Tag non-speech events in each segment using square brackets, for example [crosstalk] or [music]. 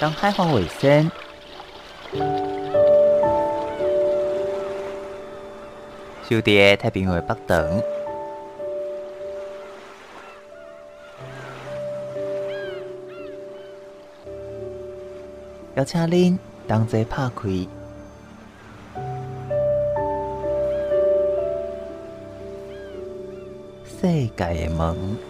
当海防卫生，就伫太平洋北端，邀请您同齐拍开世界的门。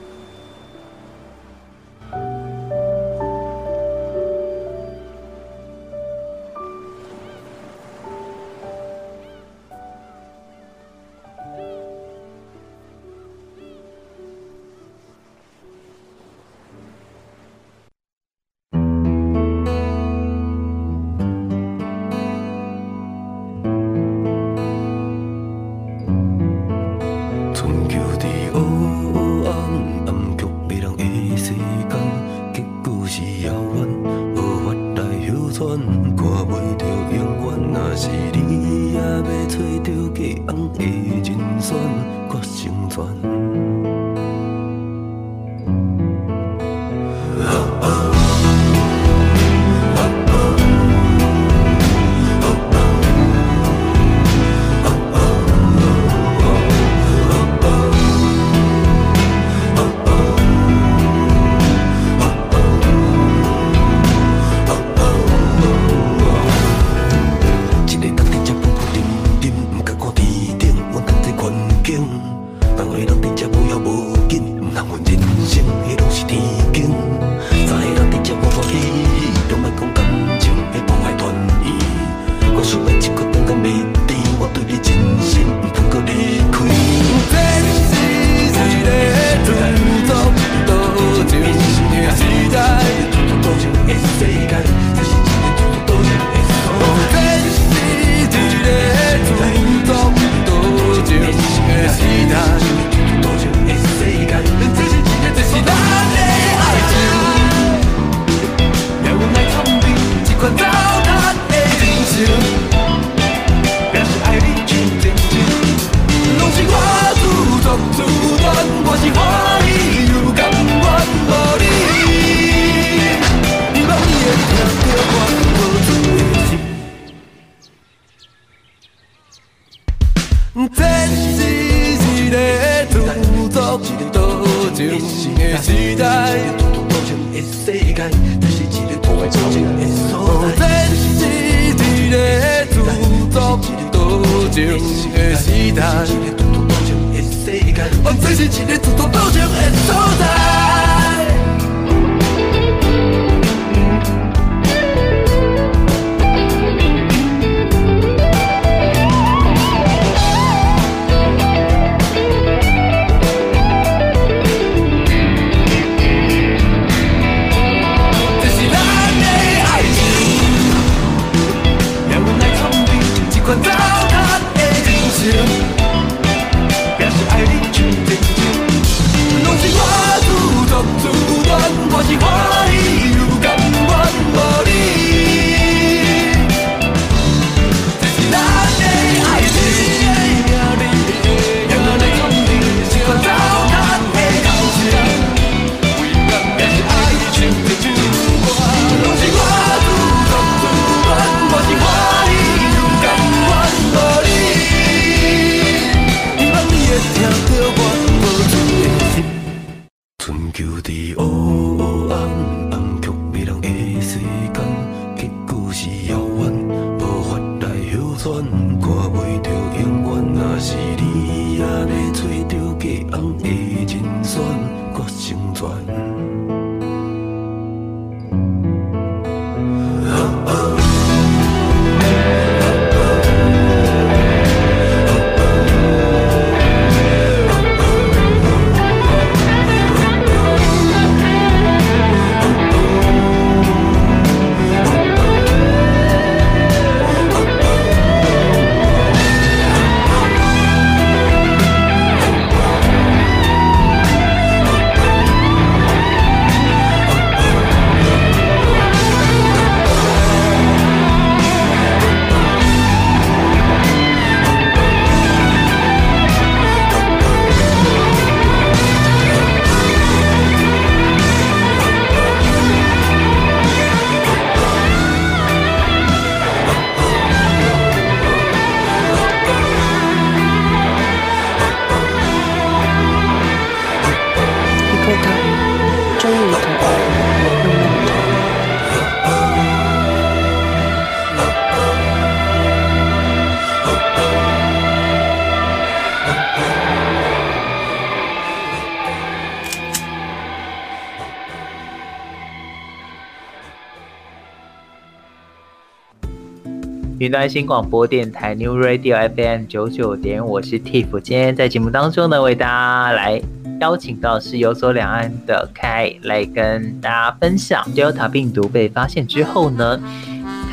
云端新广播电台 New Radio FM 九九点，我是 Tiff。今天在节目当中呢，为大家来邀请到是游走两岸的 Kai 来跟大家分享，Delta 病毒被发现之后呢，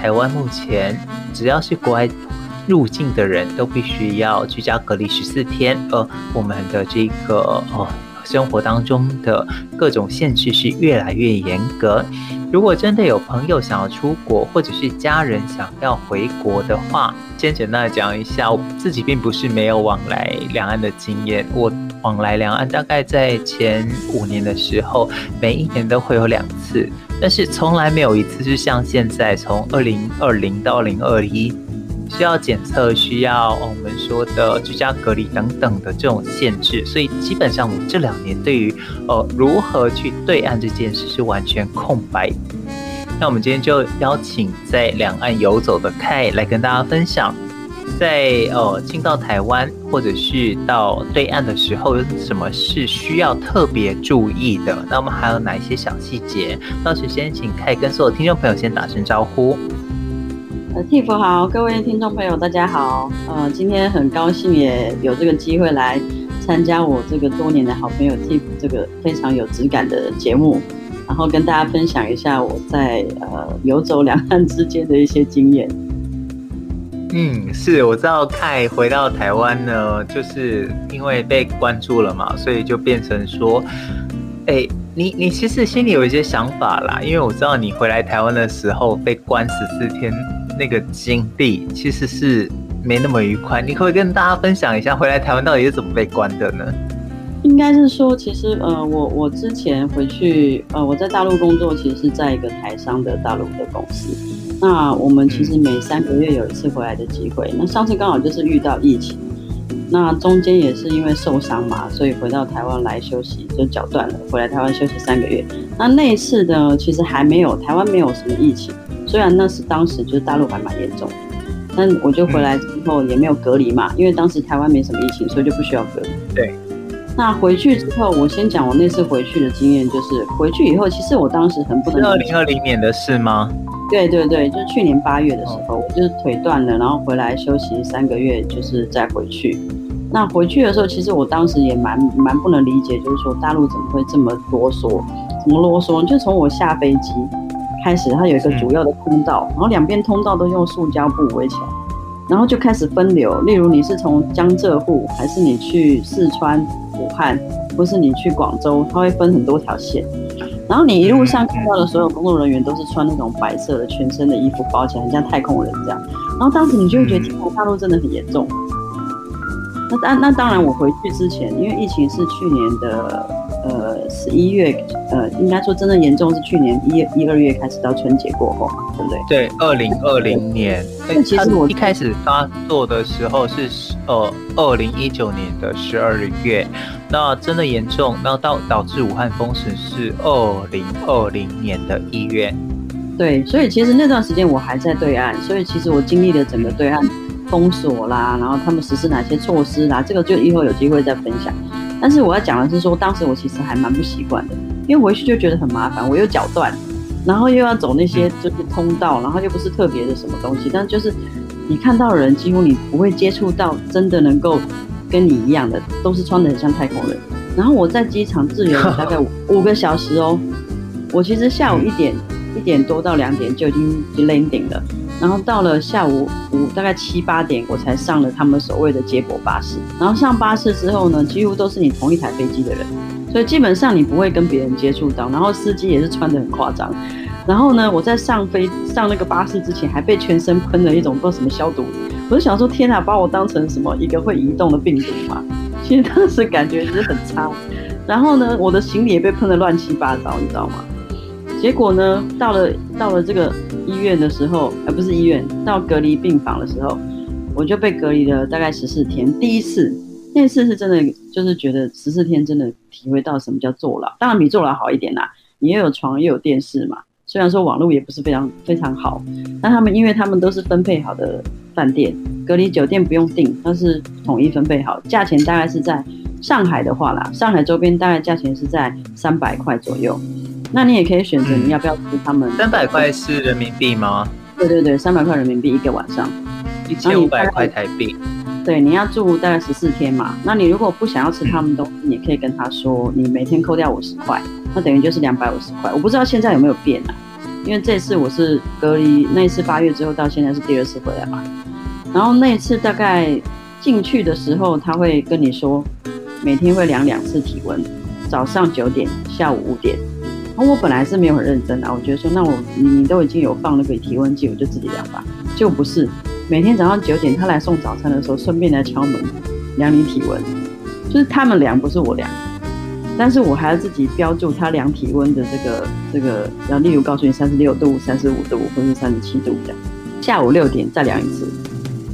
台湾目前只要是国外入境的人都必须要居家隔离十四天，而我们的这个哦。生活当中的各种限制是越来越严格。如果真的有朋友想要出国，或者是家人想要回国的话，先简单的讲一下，我自己并不是没有往来两岸的经验。我往来两岸大概在前五年的时候，每一年都会有两次，但是从来没有一次是像现在从二零二零到二零二一。需要检测，需要我们说的居家隔离等等的这种限制，所以基本上我这两年对于呃如何去对岸这件事是完全空白。那我们今天就邀请在两岸游走的 K 来跟大家分享，在呃进到台湾或者是到对岸的时候，有什么是需要特别注意的？那我们还有哪一些小细节？到时先请 K 跟所有听众朋友先打声招呼。Tiff 好，各位听众朋友，大家好。呃，今天很高兴也有这个机会来参加我这个多年的好朋友 Tiff 这个非常有质感的节目，然后跟大家分享一下我在呃游走两岸之间的一些经验。嗯，是，我知道泰回到台湾呢，就是因为被关注了嘛，所以就变成说，哎、你你其实心里有一些想法啦，因为我知道你回来台湾的时候被关十四天。那个经历其实是没那么愉快，你可不可以跟大家分享一下回来台湾到底是怎么被关的呢？应该是说，其实呃，我我之前回去呃，我在大陆工作，其实是在一个台商的大陆的公司。那我们其实每三个月有一次回来的机会。那上次刚好就是遇到疫情，那中间也是因为受伤嘛，所以回到台湾来休息，就脚断了，回来台湾休息三个月。那那一次的，其实还没有台湾没有什么疫情。虽然那是当时就是大陆还蛮严重的，但我就回来之后也没有隔离嘛，因为当时台湾没什么疫情，所以就不需要隔离。对。那回去之后，我先讲我那次回去的经验，就是回去以后，其实我当时很不能。是二零二零年的事吗？对对对，就是去年八月的时候，我就是腿断了，然后回来休息三个月，就是再回去。那回去的时候，其实我当时也蛮蛮不能理解，就是说大陆怎么会这么啰嗦？怎么啰嗦？就从我下飞机。开始，它有一个主要的通道，然后两边通道都用塑胶布围起来，然后就开始分流。例如你是从江浙沪，还是你去四川、武汉，或是你去广州，它会分很多条线。然后你一路上看到的所有工作人员都是穿那种白色的全身的衣服包起来，很像太空人这样。然后当时你就会觉得，天哪，大陆真的很严重。那当那当然，我回去之前，因为疫情是去年的。呃，十一月，呃，应该说真的严重是去年一、一二月开始到春节过后嘛，对不对？对，二零二零年。那其实我一开始发作的时候是呃二零一九年的十二月，那真的严重，那到导致武汉封城是二零二零年的一月。对，所以其实那段时间我还在对岸，所以其实我经历了整个对岸封锁啦，然后他们实施哪些措施啦，这个就以后有机会再分享。但是我要讲的是说，当时我其实还蛮不习惯的，因为回去就觉得很麻烦，我又脚断，然后又要走那些就是通道，然后又不是特别的什么东西，但就是你看到的人几乎你不会接触到真的能够跟你一样的，都是穿的很像太空人。[laughs] 然后我在机场滞留了大概五五个小时哦，我其实下午一点一点多到两点就已经 landing 了。然后到了下午五大概七八点，我才上了他们所谓的接驳巴士。然后上巴士之后呢，几乎都是你同一台飞机的人，所以基本上你不会跟别人接触到。然后司机也是穿得很夸张。然后呢，我在上飞上那个巴士之前，还被全身喷了一种不知道什么消毒。我就想说，天哪，把我当成什么一个会移动的病毒吗？其实当时感觉是很差。然后呢，我的行李也被喷得乱七八糟，你知道吗？结果呢，到了到了这个医院的时候，而、不是医院，到隔离病房的时候，我就被隔离了大概十四天。第一次，那次是真的，就是觉得十四天真的体会到什么叫坐牢。当然比坐牢好一点啦，你又有床又有电视嘛。虽然说网络也不是非常非常好，但他们因为他们都是分配好的饭店，隔离酒店不用订，它是统一分配好，价钱大概是在上海的话啦，上海周边大概价钱是在三百块左右。那你也可以选择你要不要吃他们。三百块是人民币吗？对对对，三百块人民币一个晚上，一千五百块台币。对，你要住大概十四天嘛。那你如果不想要吃他们东西，你可以跟他说，你每天扣掉五十块，那等于就是两百五十块。我不知道现在有没有变啊？因为这次我是隔离，那一次八月之后到现在是第二次回来嘛。然后那一次大概进去的时候，他会跟你说，每天会量两次体温，早上九点，下午五点。我本来是没有很认真的，我觉得说，那我你都已经有放那个体温计，我就自己量吧。结果不是。每天早上九点，他来送早餐的时候，顺便来敲门，量你体温，就是他们量，不是我量，但是我还要自己标注他量体温的这个这个，然后例如告诉你三十六度、三十五度或是三十七度这样。下午六点再量一次，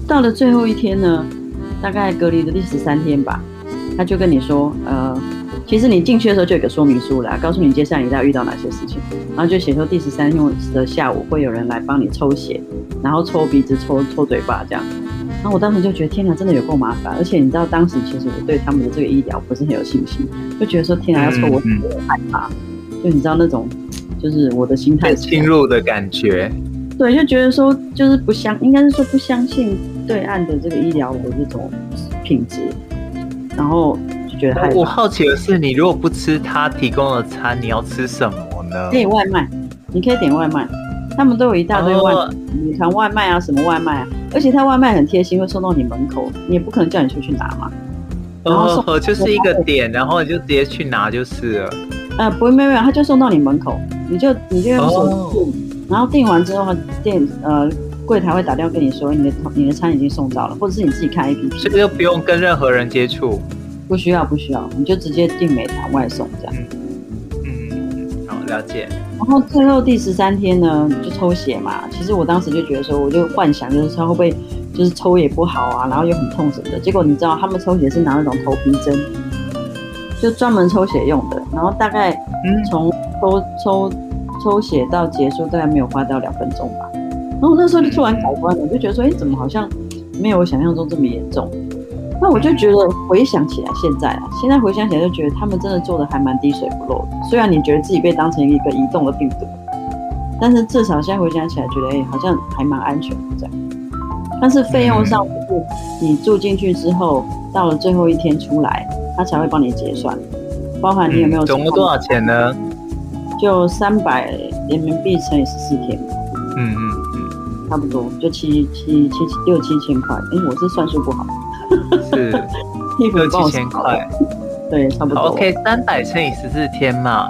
到了最后一天呢，大概隔离的第十三天吧，他就跟你说，呃。其实你进去的时候就有个说明书了，告诉你接下来你要遇到哪些事情，然后就写说第十三天的下午会有人来帮你抽血，然后抽鼻子、抽抽嘴巴这样。然后我当时就觉得天哪，真的有够麻烦，而且你知道当时其实我对他们的这个医疗不是很有信心，就觉得说天哪要抽我很害怕，就你知道那种就是我的心态侵入的感觉，对，就觉得说就是不相，应该是说不相信对岸的这个医疗的这种品质，然后。我好奇的是，你如果不吃他提供的餐，你要吃什么呢？点外卖，你可以点外卖，他们都有一大堆外卖，你看外卖啊，什么外卖啊，而且他外卖很贴心，会送到你门口，你也不可能叫你出去拿嘛。然后送，就是一个点，然后你就直接去拿就是了。呃，不会，没有没有，他就送到你门口，你就你就用手订，然后订完之后，店呃柜台会打电话跟你说，你的你的餐已经送到了，或者是你自己开 APP，这个又不用跟任何人接触。不需要，不需要，你就直接订美团外送这样。嗯嗯，好，了解。然后最后第十三天呢，就抽血嘛。其实我当时就觉得说，我就幻想就是他会不会就是抽也不好啊，然后又很痛什么的。结果你知道，他们抽血是拿那种头皮针，就专门抽血用的。然后大概从抽抽抽血到结束，大概没有花掉两分钟吧。然后那时候就突然改观了，我就觉得说，哎，怎么好像没有我想象中这么严重。那我就觉得回想起来，现在啊，现在回想起来就觉得他们真的做的还蛮滴水不漏的。虽然你觉得自己被当成一个移动的病毒，但是至少现在回想起来，觉得哎，好像还蛮安全的这样。但是费用上，就是你住进去之后，到了最后一天出来，他才会帮你结算，包含你有没有、嗯、总共多少钱呢？就三百人民币乘以十四天。嗯嗯嗯，差不多就七七七七六七千块。哎，我是算数不好。是六七千块，对，差不多。OK，三百乘以十四天嘛，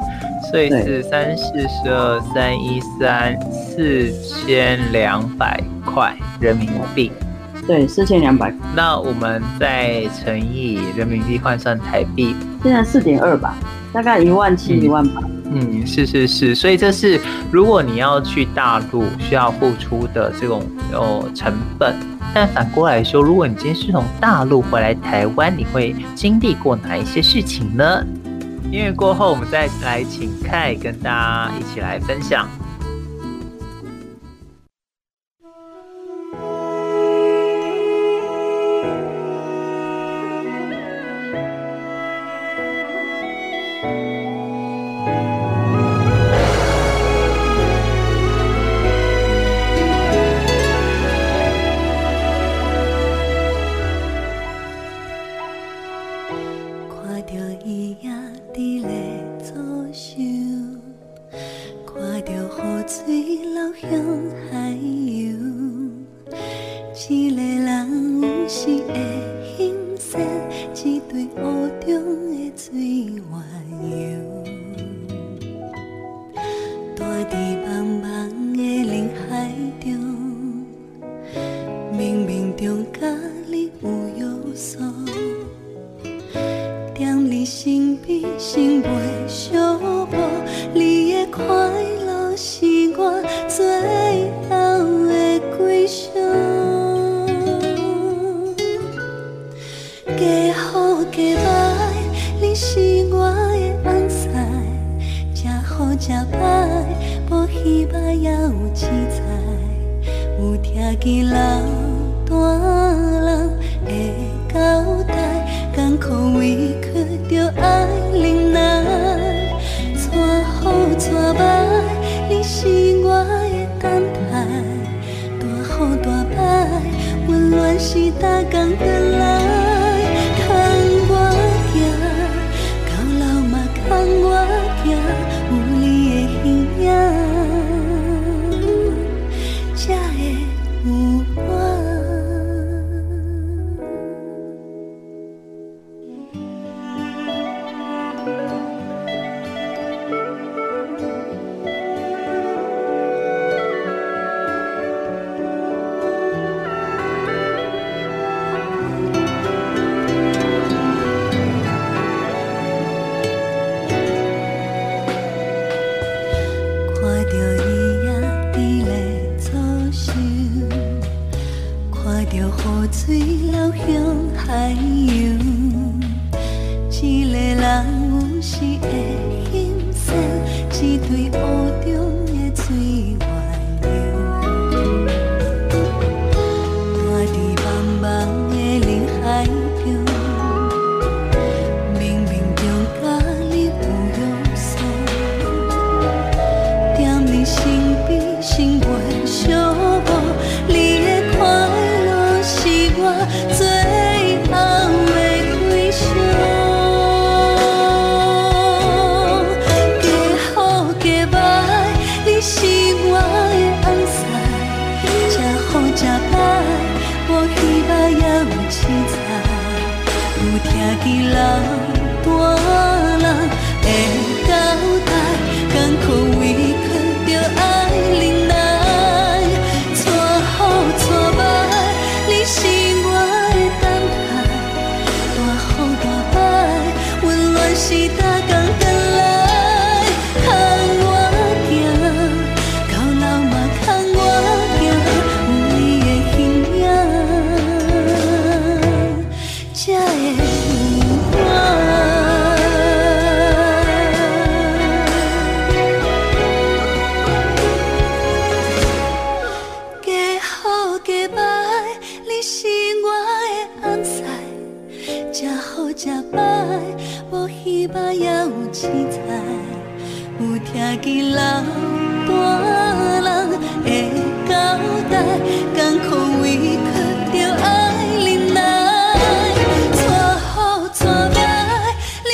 所以是三四十二三一三四千两百块人民币。对，四千两百。那我们再乘以人民币换算台币，现在四点二吧，大概一万七一万八。嗯，是是是，所以这是如果你要去大陆需要付出的这种哦成本。但反过来说，如果你今天是从大陆回来台湾，你会经历过哪一些事情呢？音乐过后，我们再来请凯跟大家一起来分享。干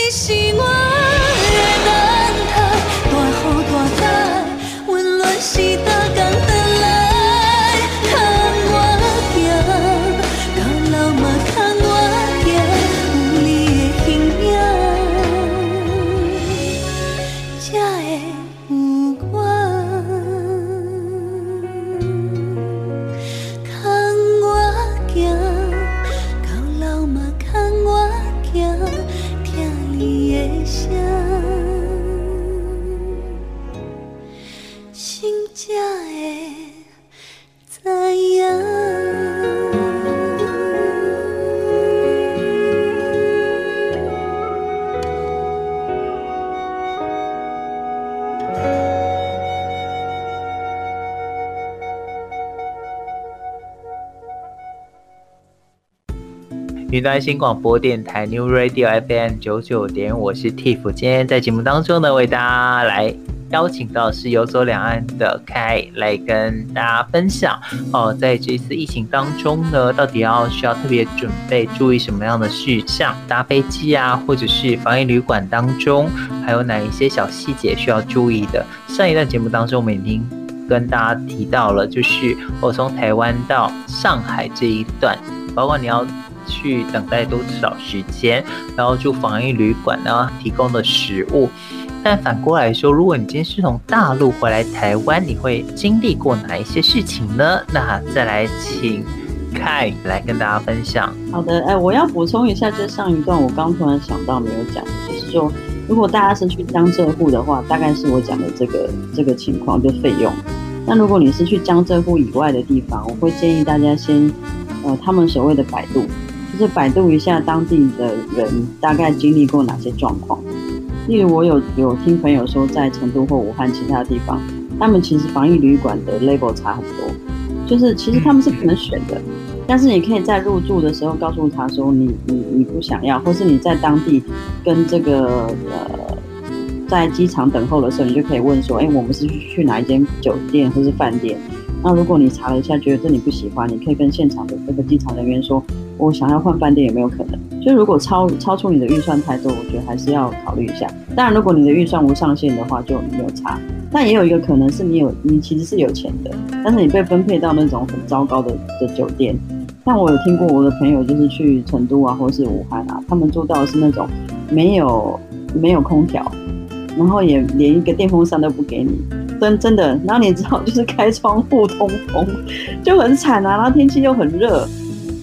Xì 云端新广播电台 New Radio FM 九九点，我是 Tiff。今天在节目当中呢，为大家来邀请到是游走两岸的 Kai 来跟大家分享哦，在这次疫情当中呢，到底要需要特别准备注意什么样的事项？搭飞机啊，或者是防疫旅馆当中，还有哪一些小细节需要注意的？上一段节目当中，我们已经跟大家提到了，就是我从台湾到上海这一段，包括你要。去等待多少时间，然后住防疫旅馆呢？提供的食物。但反过来说，如果你今天是从大陆回来台湾，你会经历过哪一些事情呢？那再来请凯来跟大家分享。好的，哎，我要补充一下，就是上一段我刚突然想到没有讲，就是说，如果大家是去江浙沪的话，大概是我讲的这个这个情况，就费用。那如果你是去江浙沪以外的地方，我会建议大家先，呃，他们所谓的百度。就是百度一下当地的人大概经历过哪些状况，例如我有有听朋友说，在成都或武汉其他地方，他们其实防疫旅馆的 level 差很多，就是其实他们是不能选的，但是你可以在入住的时候告诉他说你你你不想要，或是你在当地跟这个呃在机场等候的时候，你就可以问说，哎，我们是去去哪一间酒店或是饭店？那如果你查了一下，觉得这你不喜欢，你可以跟现场的这个机场人员说，我想要换饭店，有没有可能？就如果超超出你的预算太多，我觉得还是要考虑一下。当然，如果你的预算无上限的话，就没有差。但也有一个可能是你有你其实是有钱的，但是你被分配到那种很糟糕的的酒店。但我有听过我的朋友就是去成都啊，或是武汉啊，他们住到的是那种没有没有空调，然后也连一个电风扇都不给你。真真的，然后你知道，就是开窗户通风，就很惨啊。然后天气又很热，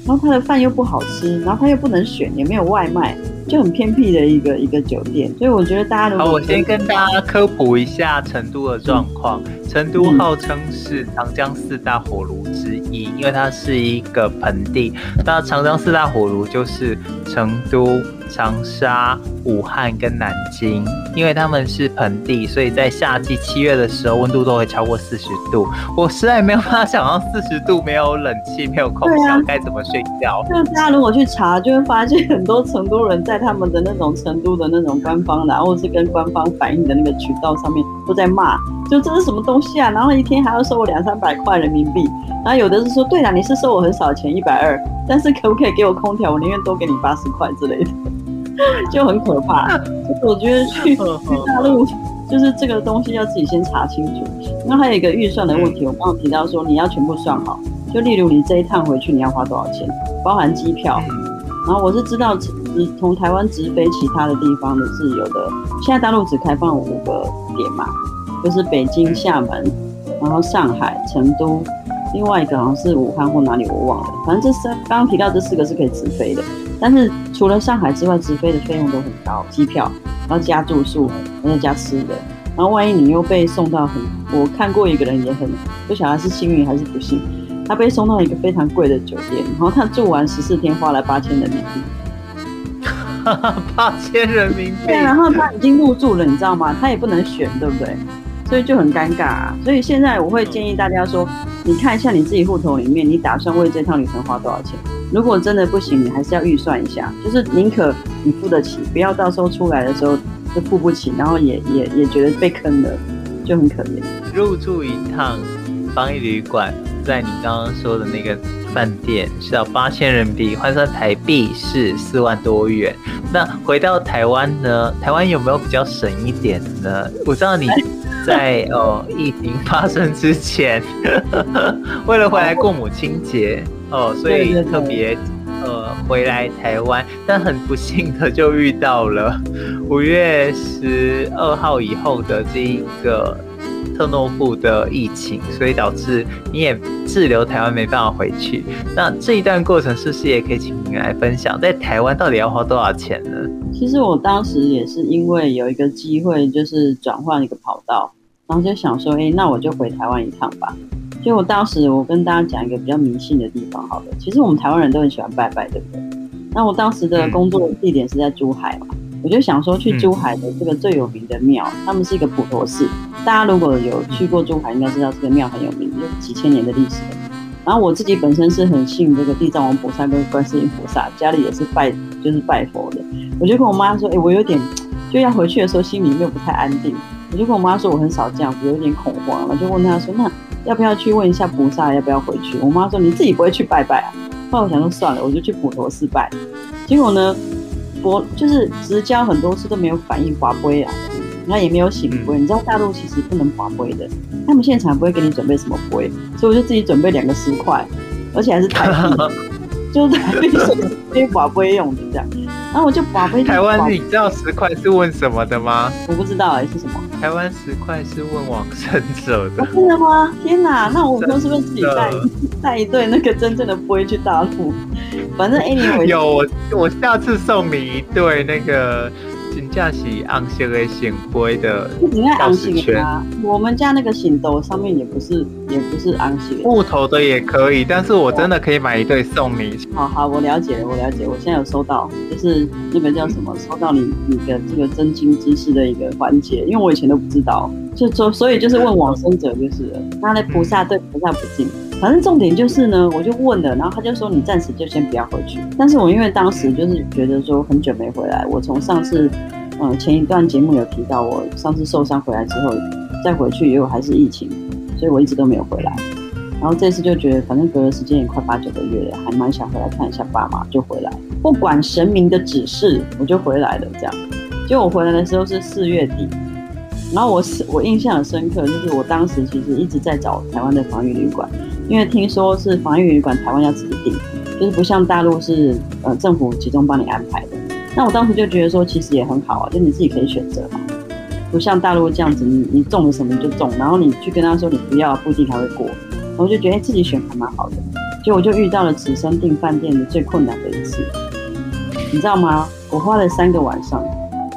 然后他的饭又不好吃，然后他又不能选，也没有外卖，就很偏僻的一个一个酒店。所以我觉得大家如果……好，我先跟大家科普一下成都的状况。嗯成都号称是长江四大火炉之一，因为它是一个盆地。那长江四大火炉就是成都、长沙、武汉跟南京，因为他们是盆地，所以在夏季七月的时候温度都会超过四十度。我实在没有办法想象四十度没有冷气、没有空调该怎么睡觉。那大家如果去查，就会发现很多成都人在他们的那种成都的那种官方，然后是跟官方反映的那个渠道上面都在骂。就这是什么东西啊？然后一天还要收我两三百块人民币，然后有的是说，对了，你是收我很少的钱，一百二，但是可不可以给我空调？我宁愿多给你八十块之类的，[laughs] 就很可怕。我觉得去去大陆，就是这个东西要自己先查清楚。那还有一个预算的问题，我刚刚提到说你要全部算好，就例如你这一趟回去你要花多少钱，包含机票。然后我是知道你从台湾直飞其他的地方的是有的，现在大陆只开放五个点嘛。就是北京、厦门，然后上海、成都，另外一个好像是武汉或哪里，我忘了。反正这三刚刚提到这四个是可以直飞的，但是除了上海之外，直飞的费用都很高，机票，然后加住宿，然后加吃的，然后万一你又被送到很，我看过一个人也很不晓得是幸运还是不幸，他被送到一个非常贵的酒店，然后他住完十四天花了八千人民币，[laughs] 八千人民币，对，然后他已经入住了，你知道吗？他也不能选，对不对？所以就很尴尬啊，所以现在我会建议大家说，你看一下你自己户头里面，你打算为这趟旅程花多少钱？如果真的不行，你还是要预算一下，就是宁可你付得起，不要到时候出来的时候就付不起，然后也也也觉得被坑了，就很可怜。入住一趟防疫旅馆，在你刚刚说的那个饭店是要八千人民币，换算台币是四万多元。那回到台湾呢？台湾有没有比较省一点呢？我知道你。在哦，疫情发生之前，[laughs] 为了回来过母亲节哦，所以特别呃回来台湾，但很不幸的就遇到了五月十二号以后的这一个特诺富的疫情，所以导致你也滞留台湾没办法回去。那这一段过程是不是也可以请您来分享，在台湾到底要花多少钱呢？其实我当时也是因为有一个机会，就是转换一个跑道。然后就想说，哎，那我就回台湾一趟吧。所以我当时，我跟大家讲一个比较迷信的地方，好了，其实我们台湾人都很喜欢拜拜，对不对？那我当时的工作地点是在珠海嘛，我就想说去珠海的这个最有名的庙，他们是一个普陀寺。大家如果有去过珠海，应该知道这个庙很有名，有几千年的历史。然后我自己本身是很信这个地藏王菩萨跟观世音菩萨，家里也是拜，就是拜佛的。我就跟我妈说，哎，我有点就要回去的时候，心里面不太安定。我就跟我妈说，我很少这样子，有点恐慌了，就问她说，那要不要去问一下菩萨，要不要回去？我妈说，你自己不会去拜拜啊？后来我想说算了，我就去普陀寺拜。结果呢，我就是直交很多次都没有反应，拔杯啊，那也没有醒杯。你知道大陆其实不能拔杯的，他们现场不会给你准备什么杯，所以我就自己准备两个十块，而且还是台币，[laughs] 就是台币是可拔杯用的这样。然后我就拔杯。台湾，你知道十块是问什么的吗？我不知道哎、欸，是什么？台湾十块是问往生者的。真的吗？天哪！那我们是不是自己带 [laughs] 带一对那个真正的杯去大陆？反正 anyway。有我，我下次送你一对那个。真正是红色的显杯的钥匙圈。我们家那个神桌上面也不是，也不是红色的。木头的也可以，但是我真的可以买一对送你。好好，我了解了，我了解，我现在有收到，就是那个叫什么，[laughs] 收到你你的这个真经知识的一个环节，因为我以前都不知道，就所所以就是问往生者就是了，他的菩萨对菩萨不敬。反正重点就是呢，我就问了，然后他就说，你暂时就先不要回去。但是我因为当时就是觉得说很久没回来，我从上次，嗯，前一段节目有提到，我上次受伤回来之后再回去，因为还是疫情，所以我一直都没有回来。然后这次就觉得，反正隔了时间也快八九个月了，还蛮想回来看一下爸妈，就回来，不管神明的指示，我就回来了。这样，就我回来的时候是四月底，然后我是我印象很深刻，就是我当时其实一直在找台湾的防疫旅馆，因为听说是防疫旅馆台湾要自己订，就是不像大陆是呃政府集中帮你安排的。那我当时就觉得说，其实也很好啊，就你自己可以选择嘛，不像大陆这样子，你你中了什么你就中，然后你去跟他说你不要，不一定还会过。我就觉得自己选还蛮好的，就我就遇到了此生订饭店的最困难的一次，你知道吗？我花了三个晚上，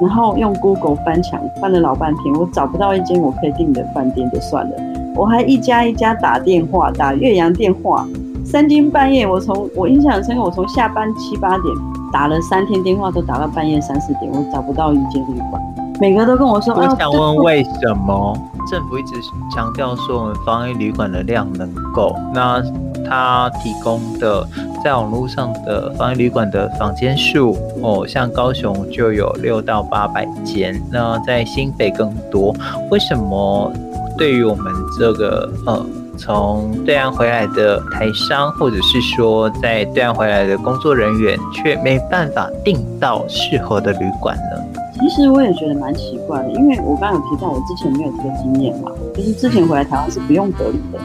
然后用 Google 翻墙翻了老半天，我找不到一间我可以订的饭店就算了，我还一家一家打电话，打岳阳电话，三更半夜，我从我印象很深刻，我从下班七八点打了三天电话，都打到半夜三四点，我找不到一间旅馆，每个都跟我说，我想问为什么？政府一直强调说，我们防疫旅馆的量能够。那他提供的在网络上的防疫旅馆的房间数，哦，像高雄就有六到八百间，那在新北更多。为什么对于我们这个呃从对岸回来的台商，或者是说在对岸回来的工作人员，却没办法订到适合的旅馆呢？其实我也觉得蛮奇怪的，因为我刚刚有提到我之前没有这个经验嘛，就是之前回来台湾是不用隔离的，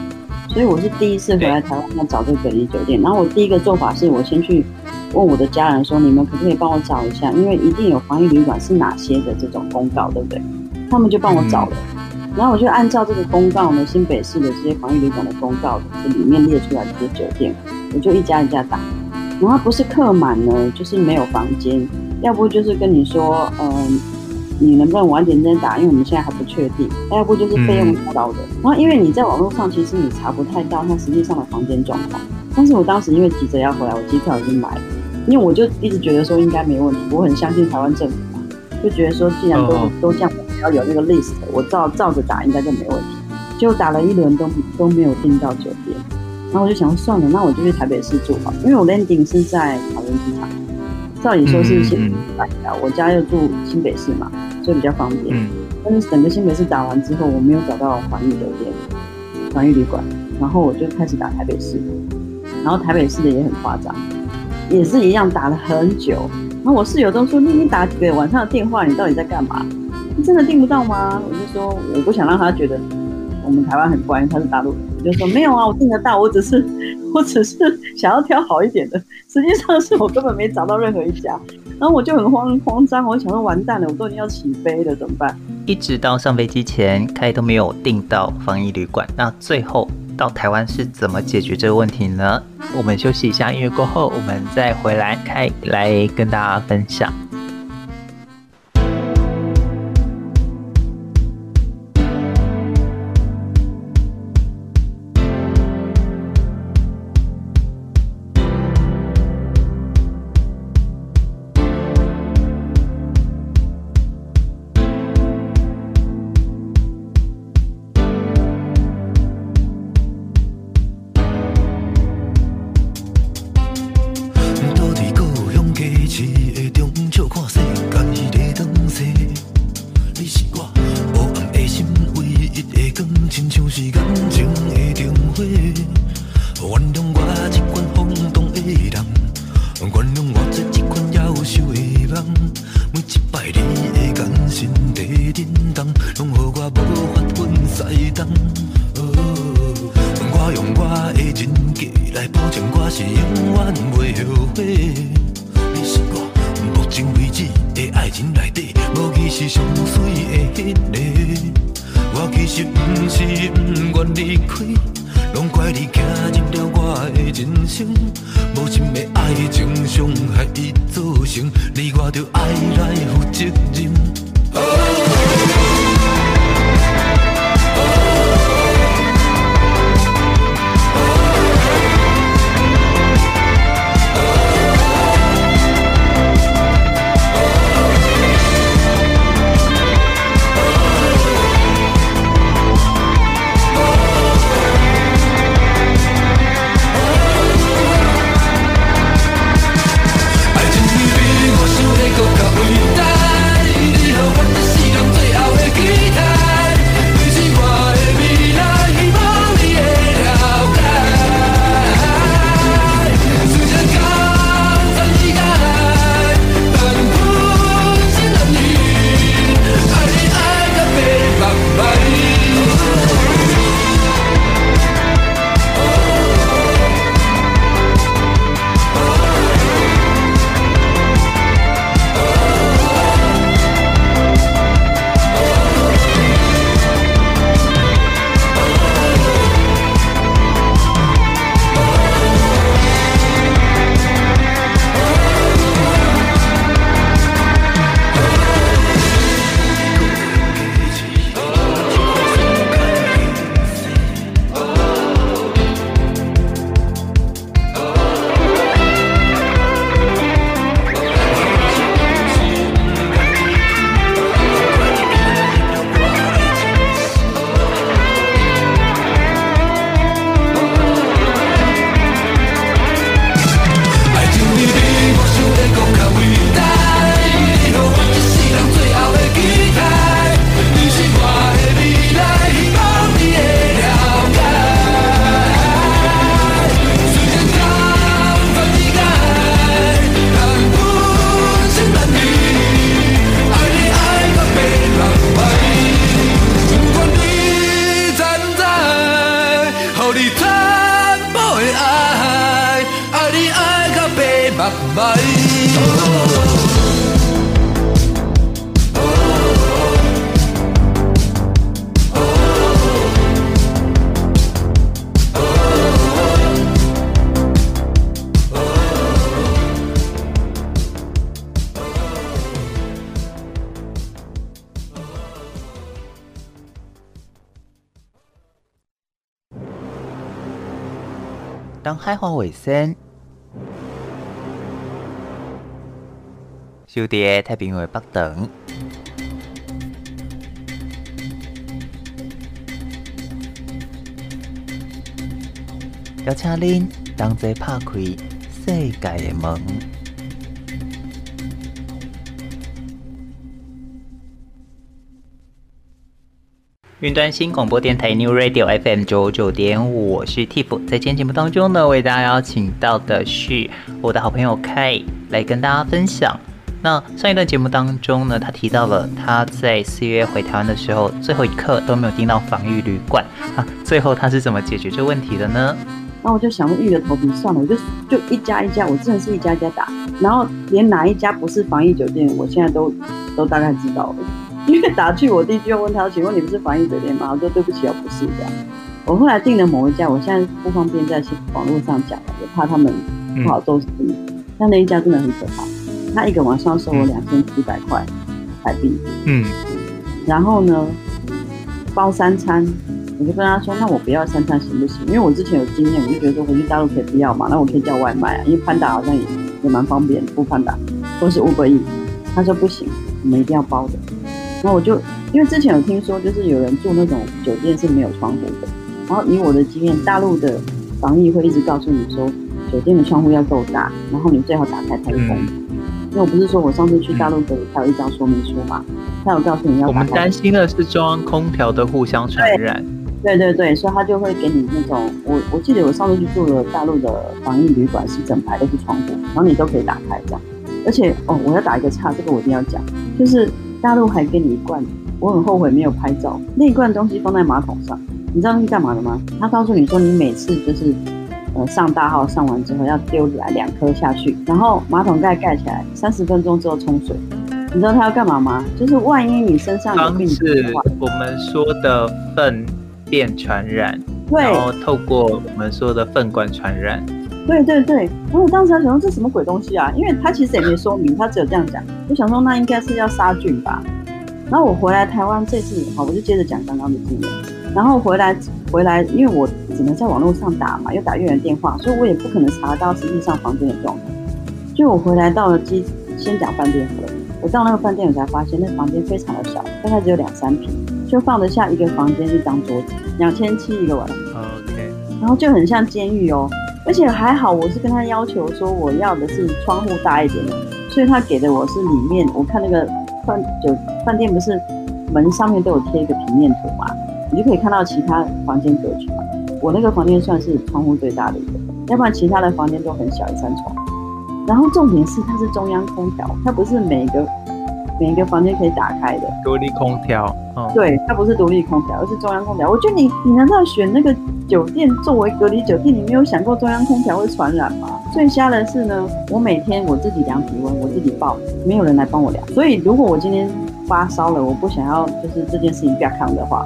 所以我是第一次回来台湾要找这个隔离酒店。然后我第一个做法是我先去问我的家人说，你们可不可以帮我找一下，因为一定有防疫旅馆是哪些的这种公告，对不对？他们就帮我找了，然后我就按照这个公告呢，新北市的这些防疫旅馆的公告这里面列出来这些酒店，我就一家一家打，然后不是客满呢，就是没有房间。要不就是跟你说，嗯、呃，你能不能晚点再打？因为我们现在还不确定。要不就是费用高的。然后因为你在网络上其实你查不太到它实际上的房间状况。但是我当时因为急着要回来，我机票已经买了。因为我就一直觉得说应该没问题，我很相信台湾政府嘛，就觉得说既然都都这样，只要有那个 list，我照照着打应该就没问题。结果打了一轮都都没有订到酒店，然后我就想算了，那我就去台北市住吧，因为我 landing 是在桃园机场。照理说是新北市打，我家又住新北市嘛，所以比较方便。但是整个新北市打完之后，我没有找到环宇酒店、环宇旅馆，然后我就开始打台北市，然后台北市的也很夸张，也是一样打了很久。然后我室友都说：“你你打几个晚上的电话，你到底在干嘛？你真的订不到吗？”我就说：“我不想让他觉得我们台湾很乖，他是大陆人。”就说：“没有啊，我订得到，我只是。”我只是想要挑好一点的，实际上是我根本没找到任何一家，然后我就很慌慌张，我想说完蛋了，我都已经要起飞了，怎么办？一直到上飞机前，凯都没有订到防疫旅馆。那最后到台湾是怎么解决这个问题呢？我们休息一下，音乐过后我们再回来，凯来跟大家分享。人生无情的爱情伤害已造成你我着爱来负责任。海华卫生，小弟太平为北等，邀请您同齐拍开世界的门。云端新广播电台 New Radio FM 九九点五，我是 Tiff。在今天节目当中呢，为大家邀请到的是我的好朋友 K 来跟大家分享。那上一段节目当中呢，他提到了他在四月回台湾的时候，最后一刻都没有订到防疫旅馆啊。[laughs] 最后他是怎么解决这问题的呢？那我就想说，硬着头皮算了，我就就一家一家，我真的是一家一家打，然后连哪一家不是防疫酒店，我现在都都大概知道了。因为打去，我第一句就问他，请问你不是防疫酒店吗？我说对不起，我不是这样。我后来订了某一家，我现在不方便在网络上讲了，也怕他们不好做生意。但那一家真的很可怕，他一个晚上收我两千七百块台币。嗯。然后呢，包三餐，我就跟他说，那我不要三餐行不行？因为我之前有经验，我就觉得说回去大陆可以不要嘛，那我可以叫外卖啊，因为潘达好像也也蛮方便，不潘达或是 Uber Eats。他说不行，我们一定要包的。然后我就因为之前有听说，就是有人住那种酒店是没有窗户的。然后以我的经验，大陆的防疫会一直告诉你说，酒店的窗户要够大，然后你最好打开才通。因为我不是说我上次去大陆的，他有一张说明书嘛，他有告诉你要打开。我们担心的是中央空调的互相传染。对对对，所以他就会给你那种，我我记得我上次去住的大陆的防疫旅馆是整排都是窗户，然后你都可以打开这样。而且哦，我要打一个岔，这个我一定要讲，就是。大陆还给你一罐，我很后悔没有拍照。那一罐东西放在马桶上，你知道是干嘛的吗？他告诉你说，你每次就是呃上大号上完之后要丢来两颗下去，然后马桶盖盖起来，三十分钟之后冲水。你知道他要干嘛吗？就是万一你身上有病毒的话，我们说的粪便传染，对，然后透过我们说的粪管传染。对对对，然后我当时还想说这什么鬼东西啊？因为他其实也没说明，他只有这样讲。我想说那应该是要杀菌吧。然后我回来台湾这次，好，我就接着讲刚刚的经验。然后回来回来，因为我只能在网络上打嘛，又打越南电话，所以我也不可能查到实际上房间的状态。就我回来到了机，先讲饭店好了。我到那个饭店，我才发现那房间非常的小，大概只有两三平，就放得下一个房间一张桌子，两千七一个晚上。OK。然后就很像监狱哦。而且还好，我是跟他要求说我要的是窗户大一点的，所以他给的我是里面。我看那个饭酒饭店不是门上面都有贴一个平面图嘛，你就可以看到其他房间格局嘛。我那个房间算是窗户最大的一个，要不然其他的房间都很小，一扇窗。然后重点是它是中央空调，它不是每个每一个房间可以打开的独立空调。哦，对，它不是独立空调，而是中央空调。我觉得你你难道选那个？酒店作为隔离酒店，你没有想过中央空调会传染吗？最瞎的是呢，我每天我自己量体温，我自己报，没有人来帮我量。所以如果我今天发烧了，我不想要就是这件事情不要看的话，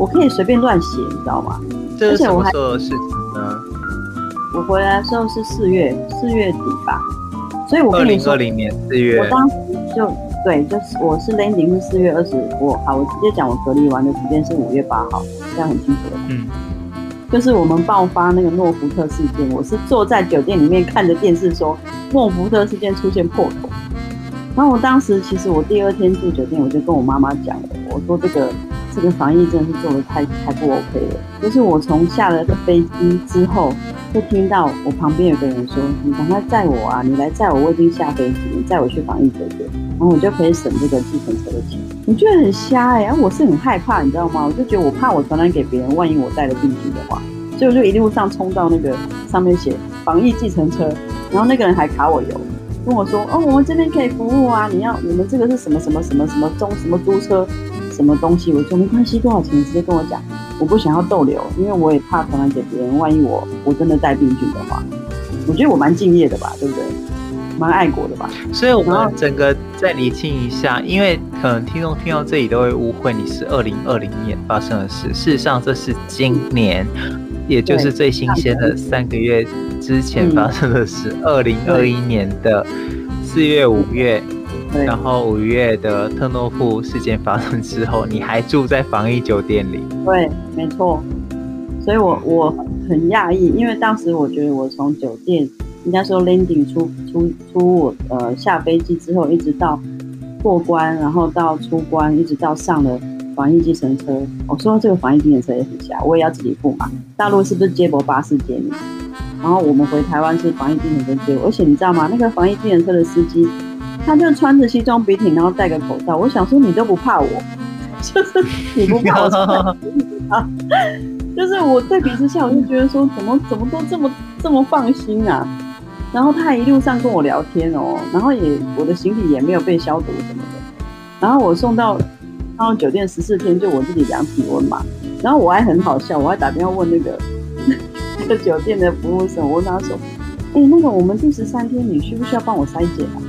我可以随便乱写，你知道吗？这是什么时候的事情呢？我回来的时候是四月四月底吧，所以我跟你说，二零二零年四月，我当时就对，就是我是 landing 是四月二十五号，我直接讲我隔离完的时间是五月八号，这样很清楚了。嗯。就是我们爆发那个诺福特事件，我是坐在酒店里面看着电视，说诺福特事件出现破口。然后我当时其实我第二天住酒店，我就跟我妈妈讲了，我说这个这个防疫真的是做的太太不 OK 了。就是我从下了个飞机之后，就听到我旁边有个人说：“你赶快载我啊，你来载我，我已经下飞机，你载我去防疫酒店，然后我就可以省这个计程车的钱。”我觉得很瞎哎、我是很害怕，你知道吗？我就觉得我怕我传染给别人，万一我带了病毒的话，所以我就一路上冲到那个上面写防疫计程车，然后那个人还卡我油，跟我说：“哦，我们这边可以服务啊，你要我们这个是什么什么什么什么中什么租车什么东西？”我说：“没关系，多少钱？直接跟我讲，我不想要逗留，因为我也怕传染给别人，万一我我真的带病菌的话，我觉得我蛮敬业的吧，对不对？”蛮爱国的吧，所以我们整个再厘清一下，因为可能听众听到这里都会误会你是二零二零年发生的事，事实上这是今年，也就是最新鲜的三个月之前发生的事，二零二一年的四月五月，然后五月的特诺夫事件发生之后，你还住在防疫酒店里，对，没错。所以我我很讶异，因为当时我觉得我从酒店应该说 landing 出出出我呃下飞机之后，一直到过关，然后到出关，一直到上了防疫计程车。我、哦、说这个防疫计程车也很瞎，我也要自己付嘛。大陆是不是接驳巴士接你？然后我们回台湾是防疫计程车接我，而且你知道吗？那个防疫计程车的司机，他就穿着西装笔挺，然后戴个口罩。我想说你都不怕我，[laughs] 就是你不怕我啊？[laughs] 就是我对比之下，我就觉得说，怎么怎么都这么这么放心啊？然后他一路上跟我聊天哦，然后也我的行李也没有被消毒什么的。然后我送到到酒店十四天，就我自己量体温嘛。然后我还很好笑，我还打电话问那个 [laughs] 那个酒店的服务生，我问他说：“哎，那个我们第十三天，你需不需要帮我筛检啊？”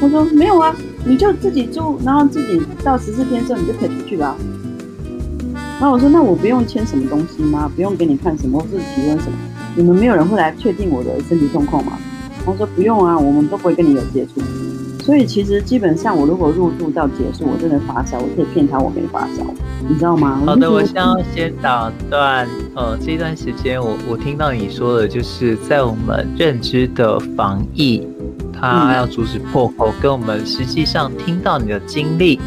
他说：“没有啊，你就自己住，然后自己到十四天之后你就可以出去了。”然后我说，那我不用签什么东西吗？不用给你看什么，或是体温什么？你们没有人会来确定我的身体状况吗？他说不用啊，我们都不会跟你有接触。所以其实基本上，我如果入住到结束，我真的发烧，我可以骗他我没发烧，你知道吗？好的，我先要先打断。呃，这段时间我我听到你说的，就是在我们认知的防疫，它要阻止破口，跟我们实际上听到你的经历，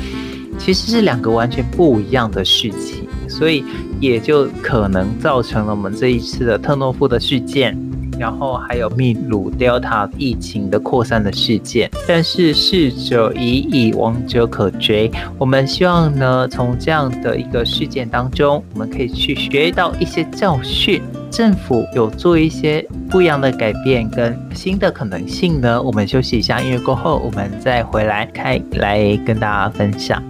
其实是两个完全不一样的事情。所以也就可能造成了我们这一次的特诺夫的事件，然后还有秘鲁 Delta 疫情的扩散的事件。但是逝者已矣，亡者可追。我们希望呢，从这样的一个事件当中，我们可以去学到一些教训。政府有做一些不一样的改变跟新的可能性呢。我们休息一下，因为过后，我们再回来开来跟大家分享。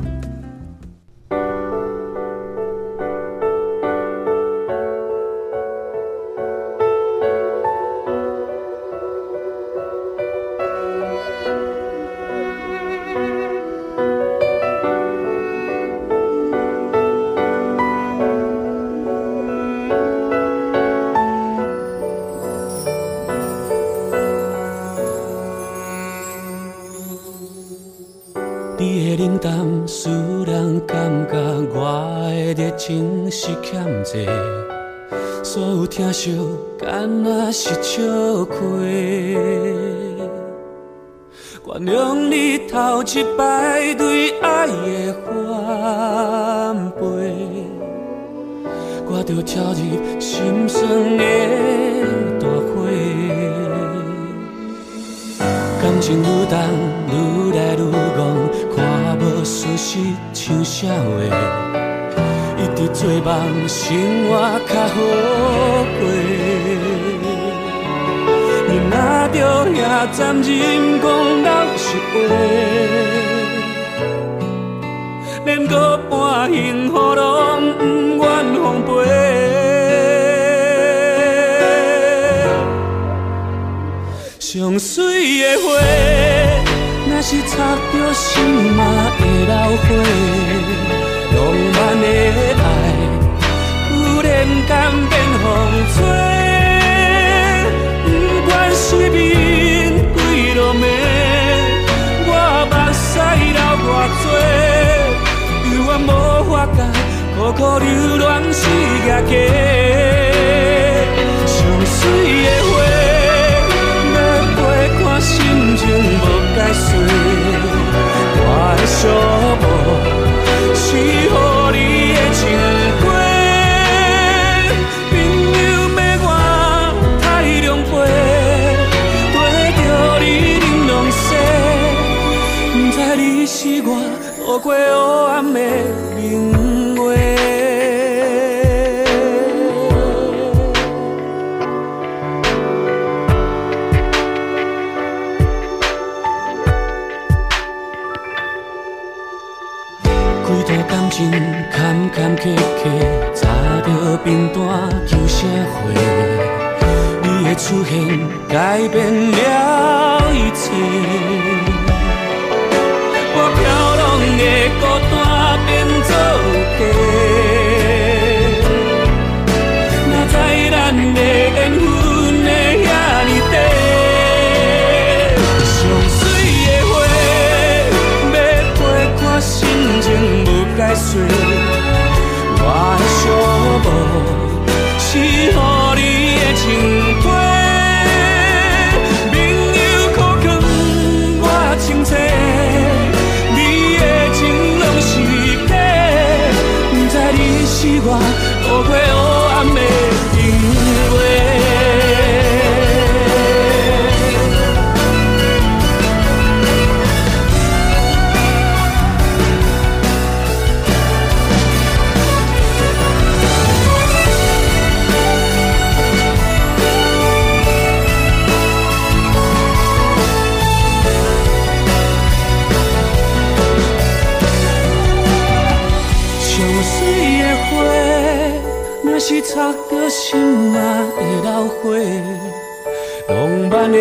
情是欠债，所有疼惜，敢若是笑亏。原谅你头一摆对爱的反背，我着跳入心酸的大火。感情愈重愈来愈戆，看无事实像笑话。做梦生活较好过。若着遐残忍讲老实话，连个半幸福拢不愿奉陪。上水的花，若是插着心嘛会流花。浪漫的爱，忽然间变风吹。水面几落暝，我目屎流偌多，犹原无法甲苦苦流浪死也假。上水的花，要陪看心情无解释，我的寂我度过黑暗的明月。几段感情坎坎坷坷，早着平淡求啥货？你的出现改变了一切。飘浪的孤单变作假，哪知咱的缘分会遐尼短？上水的花，要陪看心情无解释，我的寂寞。是着心嘛会流花，浪漫的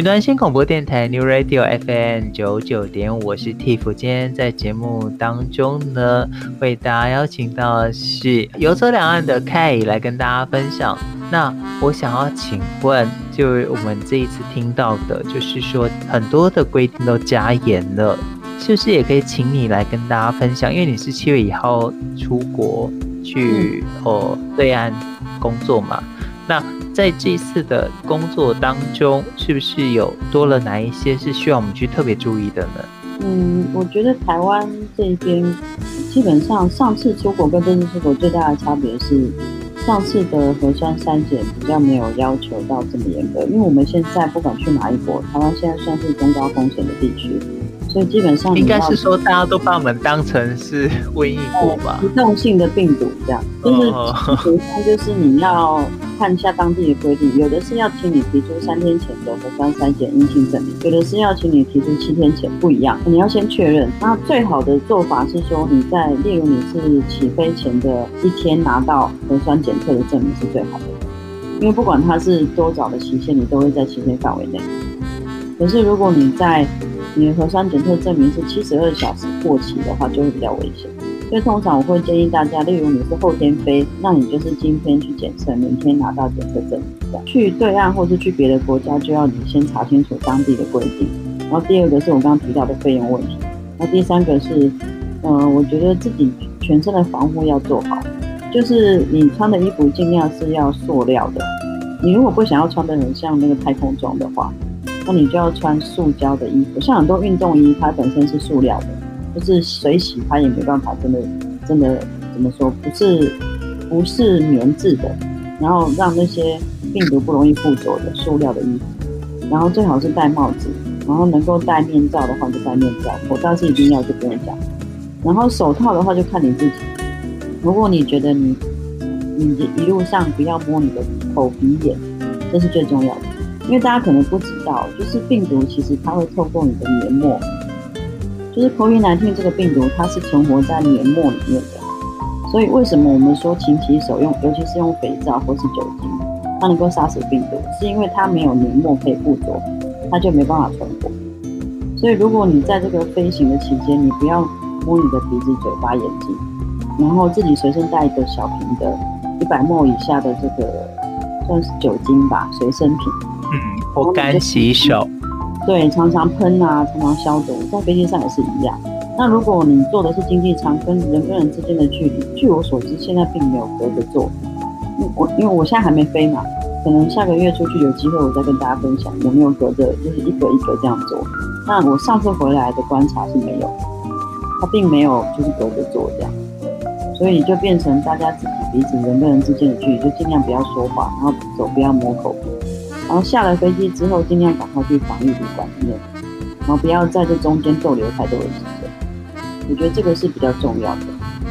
云端新广播电台 New Radio FM 九九点五，我是 Tiff。今天在节目当中呢，为大家邀请到的是游走两岸的 K 来跟大家分享。那我想要请问，就我们这一次听到的，就是说很多的规定都加严了，是不是也可以请你来跟大家分享？因为你是七月一号出国去哦对岸工作嘛，那。在这次的工作当中，是不是有多了哪一些是需要我们去特别注意的呢？嗯，我觉得台湾这边基本上上次出国跟这次出国最大的差别是，上次的核酸筛检比较没有要求到这么严格，因为我们现在不管去哪一国，台湾现在算是中高风险的地区。所以基本上应该是说，大家都把我们当成是瘟疫国吧？移动性的病毒这样，就是首先就是你要看一下当地的规定，有的是要请你提出三天前的核酸筛检阴性证明，有的是要请你提出七天前，不一样，你要先确认。那最好的做法是说，你在例如你是起飞前的一天拿到核酸检测的证明是最好的，因为不管它是多早的期限，你都会在七天范围内。可是如果你在你的核酸检测证明是七十二小时过期的话，就会比较危险。所以通常我会建议大家，例如你是后天飞，那你就是今天去检测，明天拿到检测证明。去对岸或是去别的国家，就要你先查清楚当地的规定。然后第二个是我刚刚提到的费用问题。那第三个是，嗯、呃，我觉得自己全身的防护要做好，就是你穿的衣服尽量是要塑料的。你如果不想要穿的很像那个太空装的话。那你就要穿塑胶的衣服，像很多运动衣，它本身是塑料的，就是水洗它也没办法，真的真的怎么说，不是不是棉质的，然后让那些病毒不容易附着的塑料的衣服，然后最好是戴帽子，然后能够戴面罩的话就戴面罩，口罩是一定要就不用讲，然后手套的话就看你自己，如果你觉得你你一路上不要摸你的口鼻眼，这是最重要的。因为大家可能不知道，就是病毒其实它会透过你的黏膜，就是 COVID-19 这个病毒它是存活在黏膜里面的，所以为什么我们说勤洗手用，尤其是用肥皂或是酒精，它能够杀死病毒，是因为它没有黏膜可以附着，它就没办法存活。所以如果你在这个飞行的期间，你不要摸你的鼻子、嘴巴、眼睛，然后自己随身带一个小瓶的 100ml 以下的这个算是酒精吧，随身瓶。嗯，或干洗手，对，常常喷啊，常常消毒，在飞机上也是一样。那如果你坐的是经济舱，跟人跟人之间的距离，据我所知，现在并没有隔着坐。我因为我现在还没飞嘛，可能下个月出去有机会，我再跟大家分享有没有隔着，就是一格一格这样做。那我上次回来的观察是没有，它并没有就是隔着坐这样，所以就变成大家自己彼此人跟人之间的距离，就尽量不要说话，然后走不要摸口。然后下了飞机之后，尽量赶快去防疫旅馆里面，然后不要在这中间逗留太多的时间。我觉得这个是比较重要的。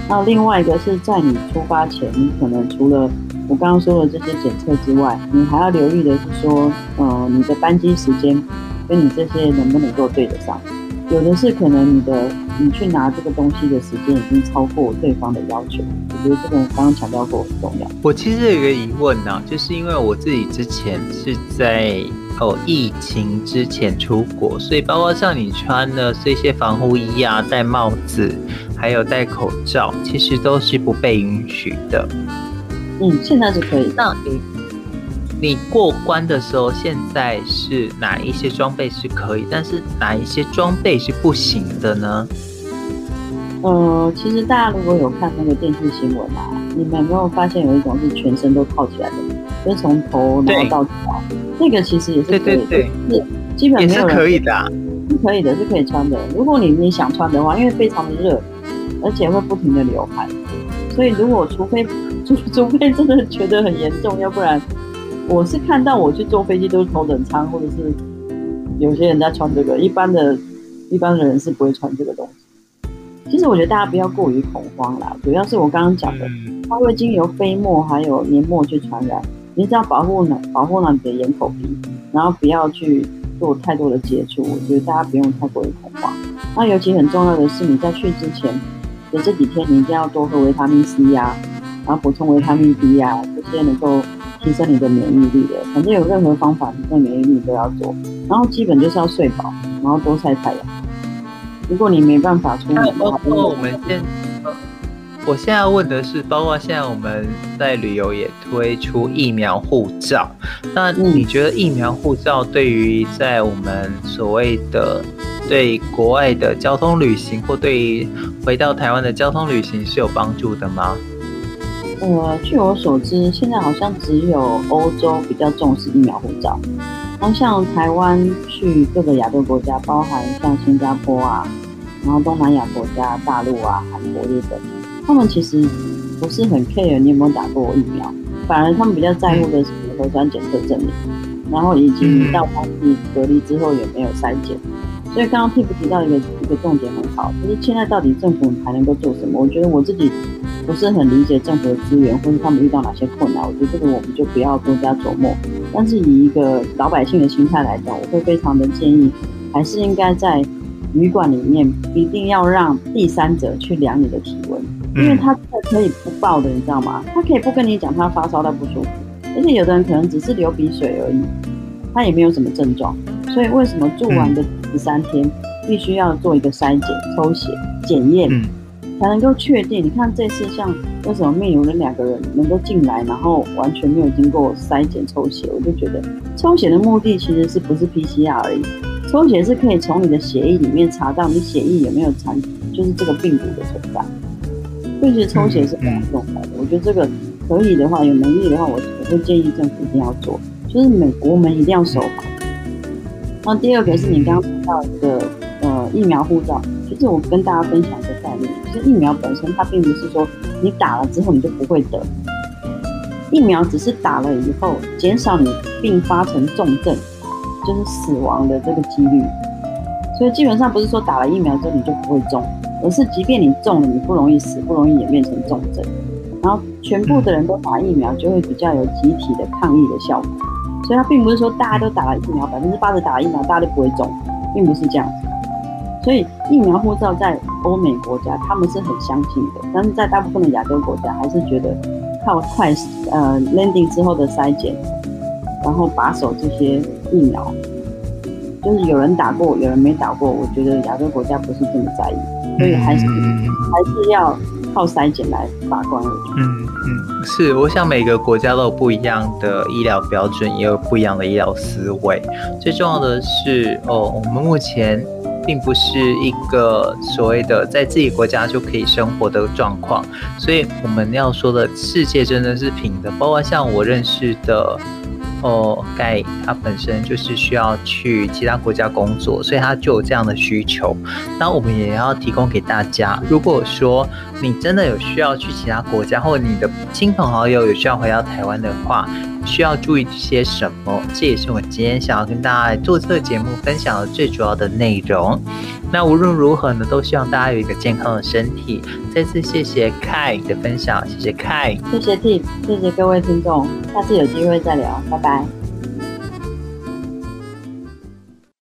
那另外一个是在你出发前，可能除了我刚刚说的这些检测之外，你还要留意的是说，呃，你的班机时间跟你这些能不能够对得上。有的是可能你的你去拿这个东西的时间已经超过对方的要求，我觉得这个刚刚强调过很重要。我其实有一个疑问呢、啊，就是因为我自己之前是在哦疫情之前出国，所以包括像你穿的这些防护衣啊、戴帽子，还有戴口罩，其实都是不被允许的。嗯，现在是可以。那你你过关的时候，现在是哪一些装备是可以，但是哪一些装备是不行的呢？呃，其实大家如果有看那个电视新闻啊，你们有没有发现有一种是全身都套起来的，就是从头然后到脚，那个其实也是可以的，对对对，是基本没有人可以的，啊，是可以的，是可以穿的。如果你你想穿的话，因为非常的热，而且会不停的流汗，所以如果除非除除非真的觉得很严重，要不然我是看到我去坐飞机都是头等舱，或者是有些人在穿这个，一般的一般的人是不会穿这个东西。其实我觉得大家不要过于恐慌啦，主要是我刚刚讲的，它会经由飞沫还有黏膜去传染，你只要保护呢，保护了你的眼口鼻，然后不要去做太多的接触，我觉得大家不用太过于恐慌。那尤其很重要的是，你在去之前的这几天，你一定要多喝维他命 C 呀，然后补充维他命 D 呀，这些能够提升你的免疫力的。反正有任何方法，提升免疫力都要做。然后基本就是要睡饱，然后多晒太阳。如果你没办法出门，包括我们现，我现在要问的是，包括现在我们在旅游也推出疫苗护照，那你觉得疫苗护照对于在我们所谓的对国外的交通旅行，或对于回到台湾的交通旅行是有帮助的吗？呃，据我所知，现在好像只有欧洲比较重视疫苗护照。那像台湾去各个亚洲国家，包含像新加坡啊，然后东南亚国家、大陆啊、韩国、日本，他们其实不是很 care 你有没有打过疫苗，反而他们比较在乎的是核酸检测证明，然后以及到当地隔离之后有没有筛检。所以刚刚 Tiff 提到一个一个重点很好，就是现在到底政府还能够做什么？我觉得我自己不是很理解政府的资源，或是他们遇到哪些困难。我觉得这个我们就不要多加琢磨。但是以一个老百姓的心态来讲，我会非常的建议，还是应该在旅馆里面一定要让第三者去量你的体温，因为他真的可以不报的，你知道吗？他可以不跟你讲他发烧他不舒服，而且有的人可能只是流鼻水而已，他也没有什么症状。所以为什么住完的十三天必须要做一个筛检、抽血、检验，才能够确定？你看这次像为什么面有那两个人能够进来，然后完全没有经过筛检、抽血？我就觉得抽血的目的其实是不是 PCR 而已？抽血是可以从你的血液里面查到你血液有没有残，就是这个病毒的存在。所实抽血是非常重要的。我觉得这个可以的话，有能力的话，我我会建议政府一定要做，就是美国们一定要守法。那第二个是你刚刚提到的呃疫苗护照，其实我跟大家分享一个概念，就是疫苗本身它并不是说你打了之后你就不会得，疫苗只是打了以后减少你并发成重症，就是死亡的这个几率。所以基本上不是说打了疫苗之后你就不会中，而是即便你中了，你不容易死，不容易演变成重症。然后全部的人都打疫苗，就会比较有集体的抗疫的效果。所以它并不是说大家都打了疫苗，百分之八十打了疫苗，大家都不会中，并不是这样子。所以疫苗护照在欧美国家他们是很相信的，但是在大部分的亚洲国家还是觉得靠快呃 landing 之后的筛检，然后把守这些疫苗，就是有人打过，有人没打过，我觉得亚洲国家不是这么在意，所以还是还是要。靠筛检来把关。嗯嗯，是，我想每个国家都有不一样的医疗标准，也有不一样的医疗思维。最重要的是，哦，我们目前并不是一个所谓的在自己国家就可以生活的状况，所以我们要说的世界真的是平的，包括像我认识的。哦，盖他本身就是需要去其他国家工作，所以他就有这样的需求。那我们也要提供给大家，如果说你真的有需要去其他国家，或你的亲朋好友有需要回到台湾的话，需要注意些什么？这也是我今天想要跟大家做这个节目分享的最主要的内容。那无论如何呢，都希望大家有一个健康的身体。再次谢谢 K 的分享，谢谢 K，谢谢 T，谢谢各位听众，下次有机会再聊，拜拜。